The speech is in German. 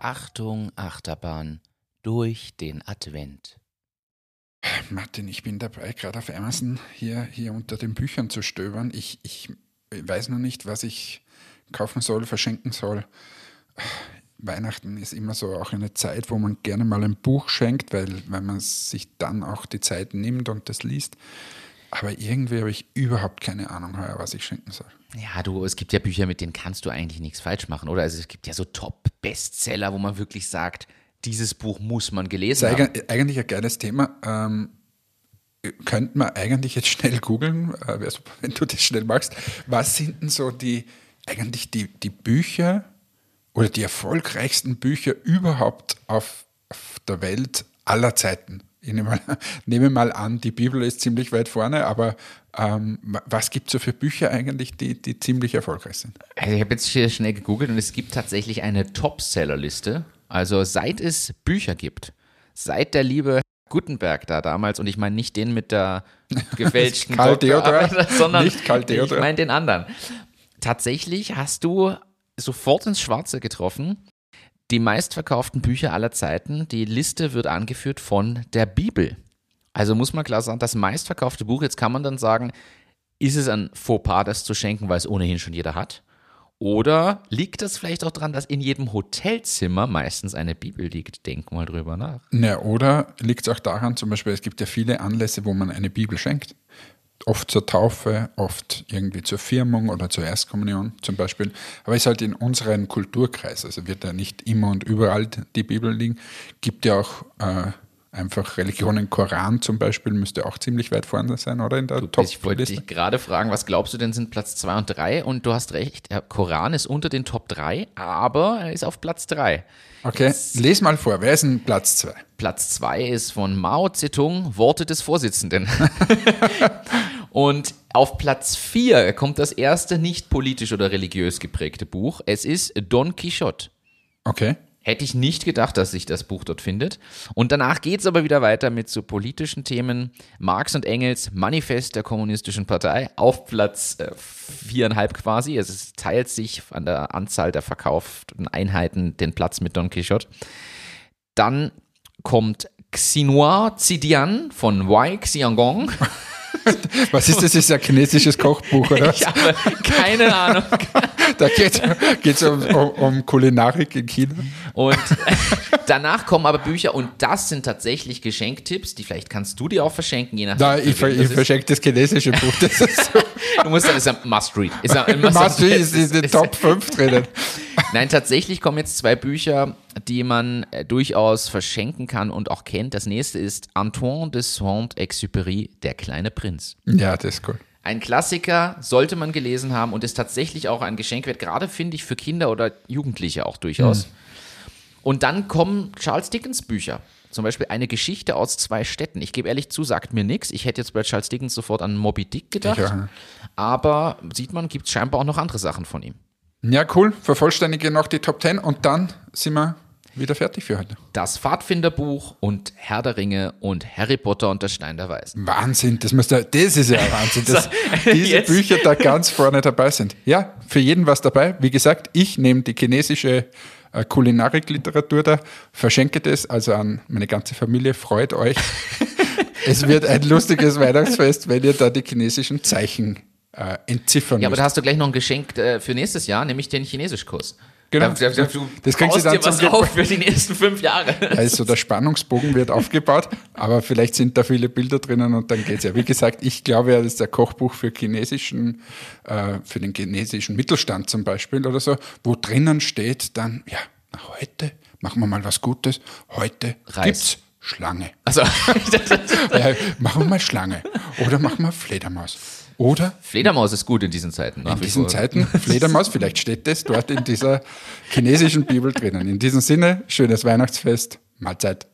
Achterbahn durch den Advent. Martin, ich bin dabei, gerade auf Amazon hier, hier unter den Büchern zu stöbern. Ich, ich weiß noch nicht, was ich kaufen soll, verschenken soll. Weihnachten ist immer so auch eine Zeit, wo man gerne mal ein Buch schenkt, weil, weil man sich dann auch die Zeit nimmt und das liest. Aber irgendwie habe ich überhaupt keine Ahnung, was ich schenken soll. Ja, du, es gibt ja Bücher, mit denen kannst du eigentlich nichts falsch machen, oder? Also es gibt ja so Top-Bestseller, wo man wirklich sagt, dieses Buch muss man gelesen das ist haben. Eigentlich ein geiles Thema. Ähm, könnte man eigentlich jetzt schnell googeln, äh, wenn du das schnell machst. Was sind denn so die, eigentlich die, die Bücher oder die erfolgreichsten Bücher überhaupt auf, auf der Welt aller Zeiten? Ich nehme mal, nehme mal an, die Bibel ist ziemlich weit vorne, aber ähm, was gibt es so für Bücher eigentlich, die, die ziemlich erfolgreich sind? Also ich habe jetzt hier schnell gegoogelt und es gibt tatsächlich eine Top-Seller-Liste. Also seit es Bücher gibt, seit der liebe Gutenberg da damals, und ich meine nicht den mit der gefälschten Karl Theodor, sondern nicht Karl Theodor. ich meine den anderen. Tatsächlich hast du sofort ins Schwarze getroffen. Die meistverkauften Bücher aller Zeiten, die Liste wird angeführt von der Bibel. Also muss man klar sagen, das meistverkaufte Buch, jetzt kann man dann sagen, ist es ein Fauxpas, das zu schenken, weil es ohnehin schon jeder hat? Oder liegt das vielleicht auch daran, dass in jedem Hotelzimmer meistens eine Bibel liegt? Denk mal drüber nach. Ja, oder liegt es auch daran, zum Beispiel, es gibt ja viele Anlässe, wo man eine Bibel schenkt. Oft zur Taufe, oft irgendwie zur Firmung oder zur Erstkommunion zum Beispiel. Aber es ist halt in unserem Kulturkreis, also wird ja nicht immer und überall die Bibel liegen. Gibt ja auch äh, einfach Religionen, Koran zum Beispiel, müsste auch ziemlich weit vorne sein, oder? In der du, Top ich wollte dich gerade fragen, was glaubst du denn sind Platz 2 und 3? Und du hast recht, der Koran ist unter den Top 3, aber er ist auf Platz 3. Okay, Jetzt, les mal vor, wer ist denn Platz 2? Platz 2 ist von Mao Zedong, Worte des Vorsitzenden. und auf Platz 4 kommt das erste nicht politisch oder religiös geprägte Buch. Es ist Don Quixote. Okay. Hätte ich nicht gedacht, dass sich das Buch dort findet. Und danach geht es aber wieder weiter mit so politischen Themen. Marx und Engels, Manifest der Kommunistischen Partei, auf Platz äh, viereinhalb quasi. Also es teilt sich an der Anzahl der verkauften Einheiten den Platz mit Don Quixote. Dann kommt Xinhua Zidian von Wai Xiangong. Was ist das? Ist ein chinesisches Kochbuch, oder? Ich habe keine Ahnung. Da geht es um, um, um, Kulinarik in China. Und danach kommen aber Bücher und das sind tatsächlich Geschenktipps, die vielleicht kannst du dir auch verschenken, je nachdem. Nein, ich, ich verschenke das chinesische Buch. Das ist so. du musst dann, das ist ein Must-Read. Ist ein Must-Read ist in den Top 5 drinnen. Nein, tatsächlich kommen jetzt zwei Bücher, die man äh, durchaus verschenken kann und auch kennt. Das nächste ist Antoine de Saint-Exupéry, Der kleine Prinz. Ja, das ist cool. Ein Klassiker sollte man gelesen haben und ist tatsächlich auch ein Geschenk wert, gerade finde ich für Kinder oder Jugendliche auch durchaus. Mhm. Und dann kommen Charles Dickens Bücher. Zum Beispiel eine Geschichte aus zwei Städten. Ich gebe ehrlich zu, sagt mir nichts. Ich hätte jetzt bei Charles Dickens sofort an Moby Dick gedacht. Aber sieht man, gibt es scheinbar auch noch andere Sachen von ihm. Ja, cool. Vervollständige noch die Top 10 und dann sind wir wieder fertig für heute. Das Pfadfinderbuch und Herr der Ringe und Harry Potter und der Stein der Weisen. Wahnsinn, das, müsste, das ist ja Wahnsinn, dass diese Jetzt. Bücher da ganz vorne dabei sind. Ja, für jeden was dabei. Wie gesagt, ich nehme die chinesische äh, Kulinarik-Literatur da, verschenke das also an meine ganze Familie, freut euch. es wird ein lustiges Weihnachtsfest, wenn ihr da die chinesischen Zeichen äh, entziffern Ja, aber da hast du gleich noch ein Geschenk äh, für nächstes Jahr, nämlich den Chinesischkurs. Genau. Da, da, du das kriegst du dann dir was auf für die nächsten fünf Jahre. Also der Spannungsbogen wird aufgebaut, aber vielleicht sind da viele Bilder drinnen und dann geht's ja. Wie gesagt, ich glaube ja, das ist der Kochbuch für chinesischen, äh, für den chinesischen Mittelstand zum Beispiel oder so, wo drinnen steht dann, ja, heute machen wir mal was Gutes, heute Reis. gibt's Schlange. Also ja, machen wir mal Schlange oder machen wir Fledermaus. Oder? Fledermaus ist gut in diesen Zeiten. In diesen vor. Zeiten, Fledermaus, vielleicht steht das dort in dieser chinesischen Bibel drinnen. In diesem Sinne, schönes Weihnachtsfest, Mahlzeit.